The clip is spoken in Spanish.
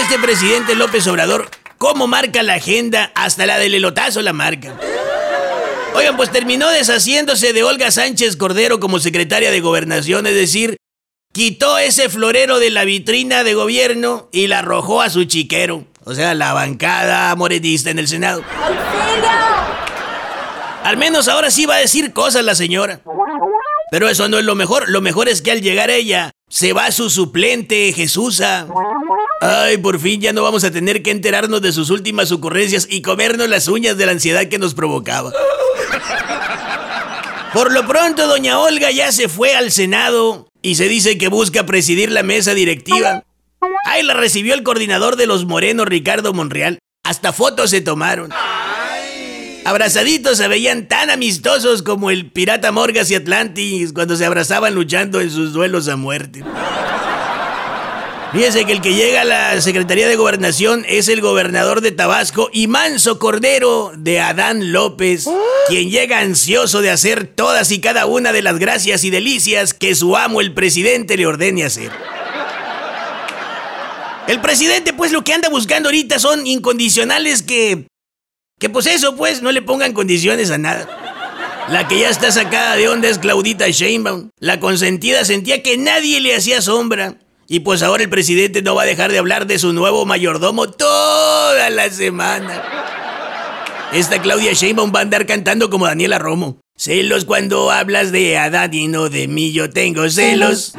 Este presidente López Obrador, ¿cómo marca la agenda? Hasta la del elotazo la marca. Oigan, pues terminó deshaciéndose de Olga Sánchez Cordero como secretaria de gobernación, es decir, quitó ese florero de la vitrina de gobierno y la arrojó a su chiquero, o sea, la bancada morenista en el Senado. Al menos ahora sí va a decir cosas la señora. Pero eso no es lo mejor, lo mejor es que al llegar ella, se va su suplente, Jesusa. Ay, por fin ya no vamos a tener que enterarnos de sus últimas ocurrencias y comernos las uñas de la ansiedad que nos provocaba. Por lo pronto, doña Olga ya se fue al Senado y se dice que busca presidir la mesa directiva. Ahí la recibió el coordinador de los morenos, Ricardo Monreal. Hasta fotos se tomaron. Abrazaditos se veían tan amistosos como el pirata Morgas y Atlantis cuando se abrazaban luchando en sus duelos a muerte. Fíjese que el que llega a la Secretaría de Gobernación es el gobernador de Tabasco y Manso Cordero de Adán López, quien llega ansioso de hacer todas y cada una de las gracias y delicias que su amo el presidente le ordene hacer. El presidente pues lo que anda buscando ahorita son incondicionales que... Que pues eso pues no le pongan condiciones a nada. La que ya está sacada de onda es Claudita Sheinbaum. La consentida sentía que nadie le hacía sombra. Y pues ahora el presidente no va a dejar de hablar de su nuevo mayordomo toda la semana. Esta Claudia Sheinbaum va a andar cantando como Daniela Romo. Celos cuando hablas de Adán y no de mí, yo tengo celos.